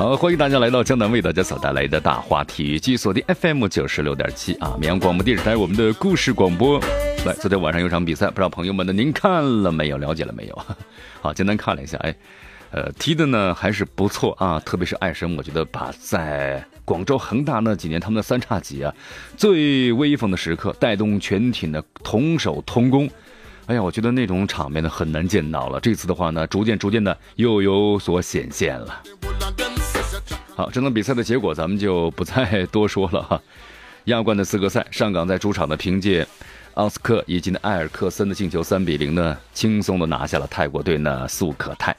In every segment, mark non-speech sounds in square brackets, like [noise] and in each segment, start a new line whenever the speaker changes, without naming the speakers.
好，欢迎大家来到江南为大家所带来的大话体育，继续锁定 FM 九十六点七啊，绵阳广播电视台我们的故事广播。来，昨天晚上有场比赛，不知道朋友们呢，您看了没有？了解了没有？[laughs] 好，简单看了一下，哎，呃，踢的呢还是不错啊，特别是爱神，我觉得把在广州恒大那几年他们的三叉戟啊，最威风的时刻，带动全体的同守同攻。哎呀，我觉得那种场面呢很难见到了。这次的话呢，逐渐逐渐的又有所显现了。好，这场比赛的结果咱们就不再 [laughs] 多说了哈。亚冠的资格赛，上港在主场呢，凭借奥斯克以及呢埃尔克森的进球，三比零呢，轻松的拿下了泰国队呢素可泰。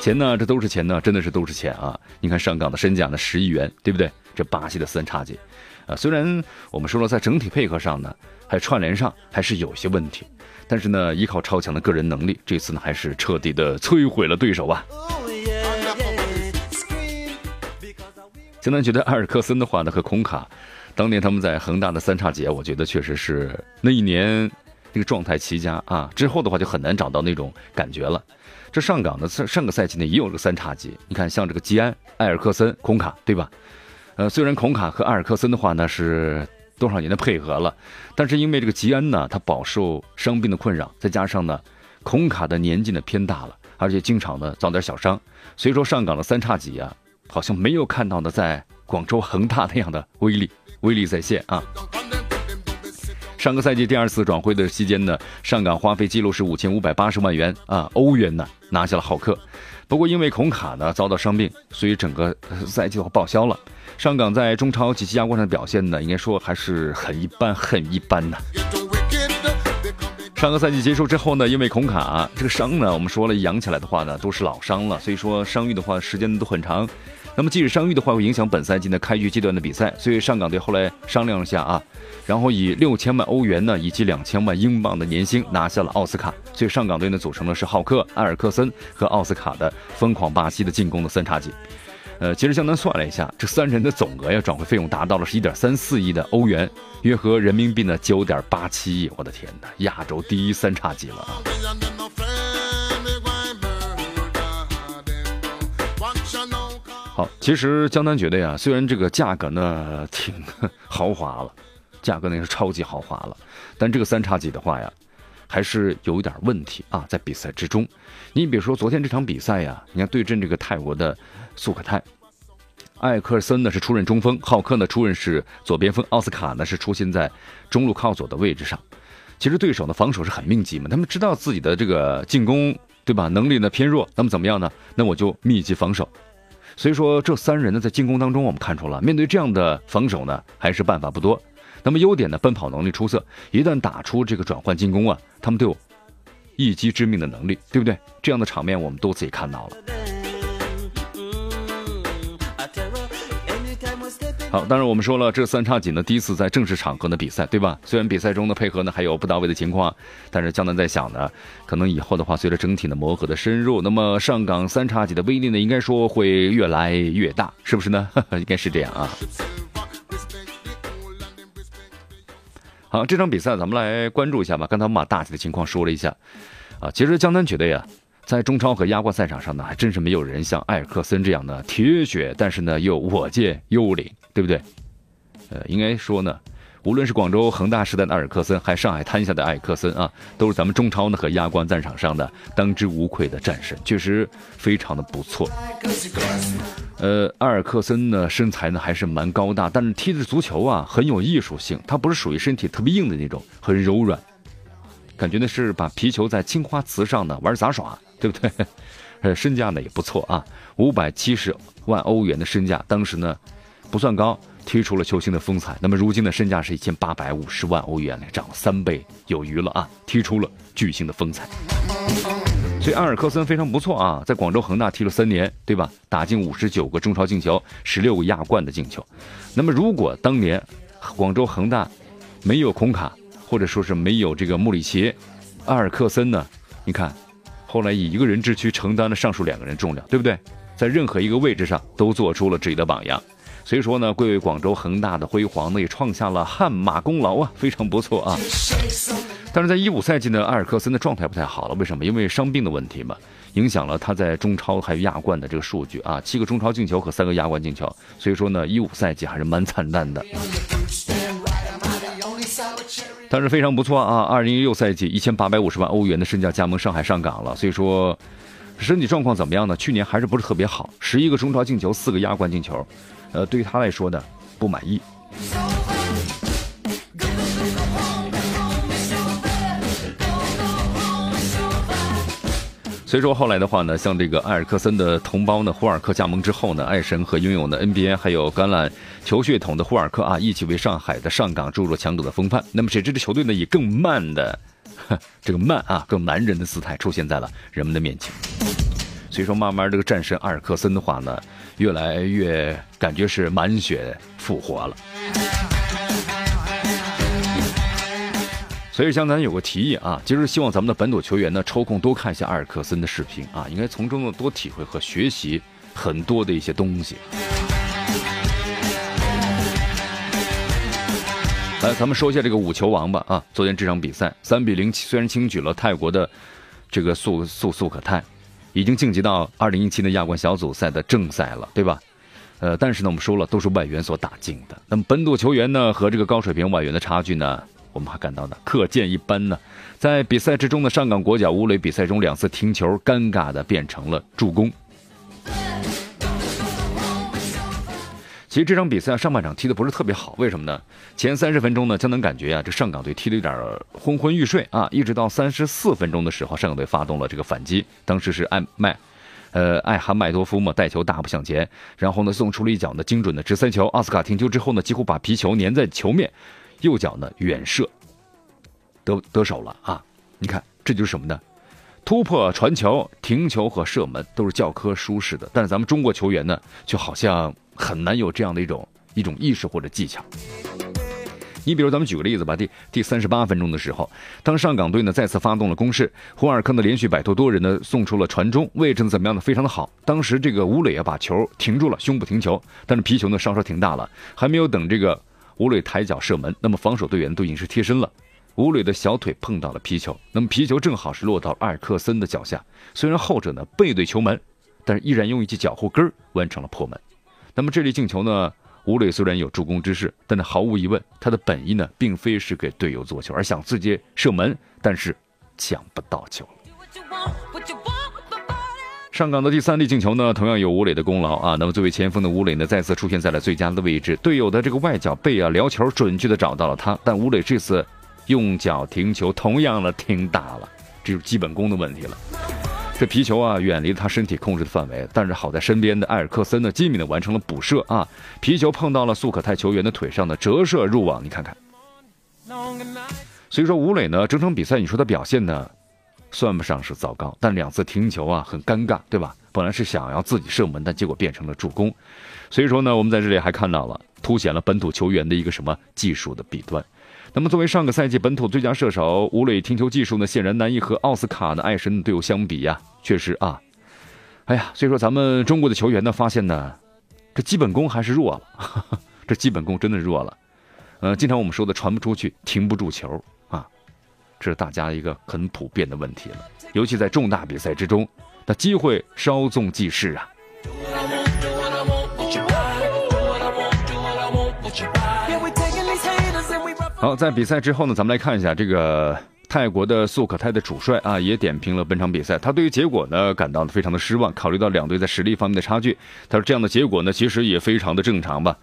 钱呢，这都是钱呢，真的是都是钱啊！你看上港的身价呢十亿元，对不对？这巴西的三叉戟，啊，虽然我们说了在整体配合上呢。还串联上还是有些问题，但是呢，依靠超强的个人能力，这次呢还是彻底的摧毁了对手吧。现在觉得埃尔克森的话呢和孔卡，当年他们在恒大的三叉戟，我觉得确实是那一年那个状态奇佳啊。之后的话就很难找到那种感觉了。这上港的上上个赛季呢也有个三叉戟，你看像这个吉安、埃尔克森、孔卡，对吧？呃，虽然孔卡和埃尔克森的话呢是。多少年的配合了，但是因为这个吉安呢，他饱受伤病的困扰，再加上呢，孔卡的年纪呢偏大了，而且经常呢遭点小伤，所以说上港的三叉戟啊，好像没有看到的在广州恒大那样的威力，[laughs] 威力在线啊。上个赛季第二次转会的期间呢，上港花费记录是五千五百八十万元啊欧元呢，拿下了浩克。不过因为孔卡呢遭到伤病，所以整个赛季都报销了。上港在中超及其亚冠上的表现呢，应该说还是很一般，很一般的。上个赛季结束之后呢，因为孔卡这个伤呢，我们说了养起来的话呢，都是老伤了，所以说伤愈的话时间都很长。那么即使伤愈的话会影响本赛季的开局阶段的比赛，所以上港队后来商量了下啊，然后以六千万欧元呢，以及两千万英镑的年薪拿下了奥斯卡，所以上港队呢组成的是浩克、埃尔克森和奥斯卡的疯狂巴西的进攻的三叉戟。呃，其实相当算了一下，这三人的总额呀，转会费用达到了是一点三四亿的欧元，约合人民币呢九点八七亿。我的天哪，亚洲第一三叉戟了啊！好，其实江南觉得呀，虽然这个价格呢挺豪华了，价格呢是超级豪华了，但这个三叉戟的话呀，还是有点问题啊，在比赛之中。你比如说昨天这场比赛呀，你看对阵这个泰国的。苏可泰，艾克森呢是出任中锋，浩克呢出任是左边锋，奥斯卡呢是出现在中路靠左的位置上。其实对手呢防守是很密集嘛，他们知道自己的这个进攻对吧能力呢偏弱，那么怎么样呢？那我就密集防守。所以说这三人呢在进攻当中，我们看出了面对这样的防守呢还是办法不多。那么优点呢奔跑能力出色，一旦打出这个转换进攻啊，他们都有一击致命的能力，对不对？这样的场面我们都自己看到了。好，当然我们说了，这三叉戟呢第一次在正式场合的比赛，对吧？虽然比赛中的配合呢还有不到位的情况，但是江南在想呢，可能以后的话，随着整体的磨合的深入，那么上港三叉戟的威力呢，应该说会越来越大，是不是呢？[laughs] 应该是这样啊。好，这场比赛咱们来关注一下吧。刚才我们把大体的情况说了一下，啊，其实江南觉得呀。在中超和亚冠赛场上呢，还真是没有人像埃尔克森这样的铁血，但是呢又我见幽灵，对不对？呃，应该说呢，无论是广州恒大时代的埃尔克森，还是上海滩下的埃尔克森啊，都是咱们中超呢和亚冠战场上的当之无愧的战神，确实非常的不错。呃，埃尔克森呢身材呢还是蛮高大，但是踢的足球啊很有艺术性，他不是属于身体特别硬的那种，很柔软，感觉呢是把皮球在青花瓷上呢玩杂耍。对不对？[laughs] 呃，身价呢也不错啊，五百七十万欧元的身价，当时呢不算高，踢出了球星的风采。那么如今的身价是一千八百五十万欧元了，涨了三倍有余了啊，踢出了巨星的风采。所以阿尔克森非常不错啊，在广州恒大踢了三年，对吧？打进五十九个中超进球，十六个亚冠的进球。那么如果当年广州恒大没有孔卡，或者说是没有这个穆里奇，阿尔克森呢？你看，后来以一个人之躯承担了上述两个人重量，对不对？在任何一个位置上都做出了自己的榜样。所以说呢，贵为广州恒大的辉煌呢，也创下了汗马功劳啊，非常不错啊。但是在一五赛季呢，埃尔克森的状态不太好了，为什么？因为伤病的问题嘛，影响了他在中超还有亚冠的这个数据啊，七个中超进球和三个亚冠进球。所以说呢，一五赛季还是蛮惨淡的。但是非常不错啊，二零一六赛季一千八百五十万欧元的身价加盟上海上港了。所以说，身体状况怎么样呢？去年还是不是特别好，十一个中超进球，四个亚冠进球。呃，对于他来说呢，不满意。所以说后来的话呢，像这个埃尔克森的同胞呢，胡尔克加盟之后呢，爱神和拥有呢 NBA 还有橄榄球血统的胡尔克啊，一起为上海的上港注入强者的风范。那么谁知这球队呢，以更慢的 [laughs] 这个慢啊，更男人的姿态出现在了人们的面前。所以说，慢慢这个战神阿尔克森的话呢，越来越感觉是满血复活了。所以，像咱有个提议啊，其实希望咱们的本土球员呢，抽空多看一下阿尔克森的视频啊，应该从中呢多体会和学习很多的一些东西。来，咱们说一下这个五球王吧啊，昨天这场比赛三比零，虽然轻取了泰国的这个素素素可泰。已经晋级到二零一七的亚冠小组赛的正赛了，对吧？呃，但是呢，我们说了，都是外援所打进的。那么本土球员呢，和这个高水平外援的差距呢，我们还感到呢，可见一斑呢。在比赛之中的上港国脚吴磊，比赛中两次停球，尴尬的变成了助攻。其实这场比赛上半场踢的不是特别好，为什么呢？前三十分钟呢，江南感觉啊，这上港队踢的有点昏昏欲睡啊，一直到三十四分钟的时候，上港队发动了这个反击。当时是艾麦，呃，艾哈迈多夫嘛带球大步向前，然后呢送出了一脚呢精准的直塞球，奥斯卡停球之后呢，几乎把皮球粘在球面，右脚呢远射，得得手了啊！你看这就是什么呢？突破、传球、停球和射门都是教科书式的，但是咱们中国球员呢，就好像。很难有这样的一种一种意识或者技巧。你比如咱们举个例子吧，第第三十八分钟的时候，当上港队呢再次发动了攻势，胡尔克呢连续摆脱多人呢送出了传中，位置呢怎么样呢？非常的好。当时这个吴磊啊把球停住了，胸部停球，但是皮球呢稍稍挺大了，还没有等这个吴磊抬脚射门，那么防守队员都已经是贴身了。吴磊的小腿碰到了皮球，那么皮球正好是落到埃尔克森的脚下，虽然后者呢背对球门，但是依然用一记脚后跟完成了破门。那么这粒进球呢？吴磊虽然有助攻之势，但是毫无疑问，他的本意呢，并非是给队友做球，而想自己射门，但是抢不到球。上港的第三粒进球呢，同样有吴磊的功劳啊。那么作为前锋的吴磊呢，再次出现在了最佳的位置，队友的这个外脚背啊撩球，准确的找到了他。但吴磊这次用脚停球，同样的停大了，这是基本功的问题了。这皮球啊，远离了他身体控制的范围，但是好在身边的埃尔克森呢，机敏的完成了补射啊，皮球碰到了苏可泰球员的腿上的折射入网，你看看。所以说吴磊呢，整场比赛你说他表现呢，算不上是糟糕，但两次停球啊，很尴尬，对吧？本来是想要自己射门，但结果变成了助攻，所以说呢，我们在这里还看到了，凸显了本土球员的一个什么技术的弊端。那么，作为上个赛季本土最佳射手，吴磊停球技术呢，显然难以和奥斯卡的爱神队友相比呀。确实啊，哎呀，所以说咱们中国的球员呢，发现呢，这基本功还是弱了，[laughs] 这基本功真的弱了。呃，经常我们说的传不出去，停不住球啊，这是大家一个很普遍的问题了。尤其在重大比赛之中，那机会稍纵即逝啊。好，在比赛之后呢，咱们来看一下这个泰国的素可泰的主帅啊，也点评了本场比赛。他对于结果呢感到非常的失望。考虑到两队在实力方面的差距，他说这样的结果呢其实也非常的正常吧。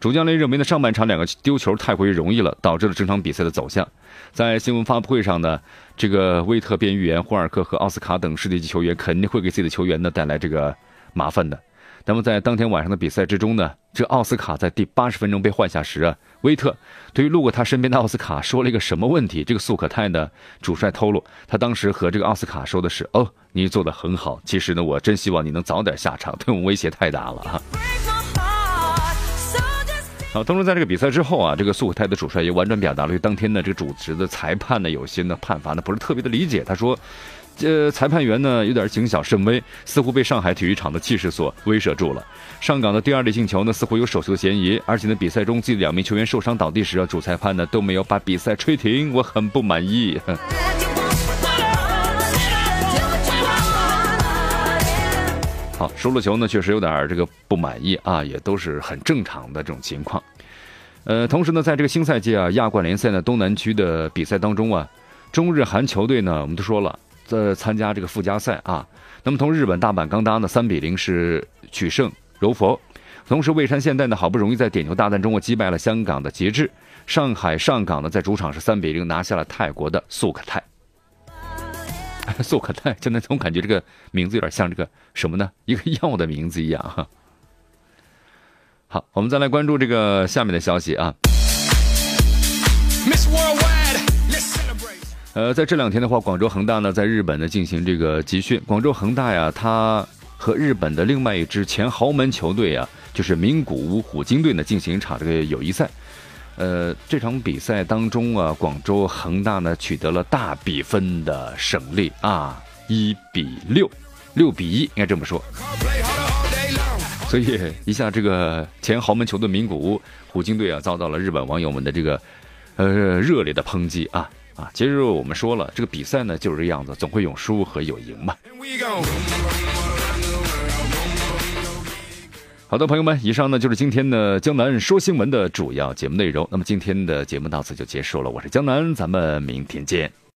主教练认为呢上半场两个丢球太过于容易了，导致了整场比赛的走向。在新闻发布会上呢，这个威特便预言霍尔克和奥斯卡等世界级球员肯定会给自己的球员呢带来这个麻烦的。那么在当天晚上的比赛之中呢，这奥斯卡在第八十分钟被换下时啊，威特对于路过他身边的奥斯卡说了一个什么问题？这个素可泰呢主帅透露，他当时和这个奥斯卡说的是：“哦，你做的很好，其实呢，我真希望你能早点下场，对我们威胁太大了哈。”好，同时在这个比赛之后啊，这个苏可泰的主帅也婉转表达了对当天的这个主持的裁判呢有些呢判罚呢不是特别的理解。他说，这裁判员呢有点谨小慎微，似乎被上海体育场的气势所威慑住了。上港的第二粒进球呢似乎有手球嫌疑，而且呢比赛中自己两名球员受伤倒地时啊，主裁判呢都没有把比赛吹停，我很不满意。[laughs] 好，输了球呢，确实有点这个不满意啊，也都是很正常的这种情况。呃，同时呢，在这个新赛季啊，亚冠联赛呢东南区的比赛当中啊，中日韩球队呢，我们都说了呃参加这个附加赛啊。那么同日本大阪钢大呢，三比零是取胜柔佛。同时，蔚山现代呢，好不容易在点球大战中啊击败了香港的节制。上海上港呢，在主场是三比零拿下了泰国的素可泰。[laughs] 素可泰，现在总感觉这个名字有点像这个什么呢？一个药的名字一样哈。好，我们再来关注这个下面的消息啊。呃，在这两天的话，广州恒大呢在日本呢进行这个集训。广州恒大呀，他和日本的另外一支前豪门球队啊，就是名古屋虎鲸队呢进行一场这个友谊赛。呃，这场比赛当中啊，广州恒大呢取得了大比分的胜利啊，一比六，六比一，应该这么说。所以一下这个前豪门球队名古屋虎鲸队啊，遭到了日本网友们的这个呃热烈的抨击啊啊！其实我们说了，这个比赛呢就是这样子，总会有输和有赢嘛。好的，朋友们，以上呢就是今天的江南说新闻的主要节目内容。那么今天的节目到此就结束了，我是江南，咱们明天见。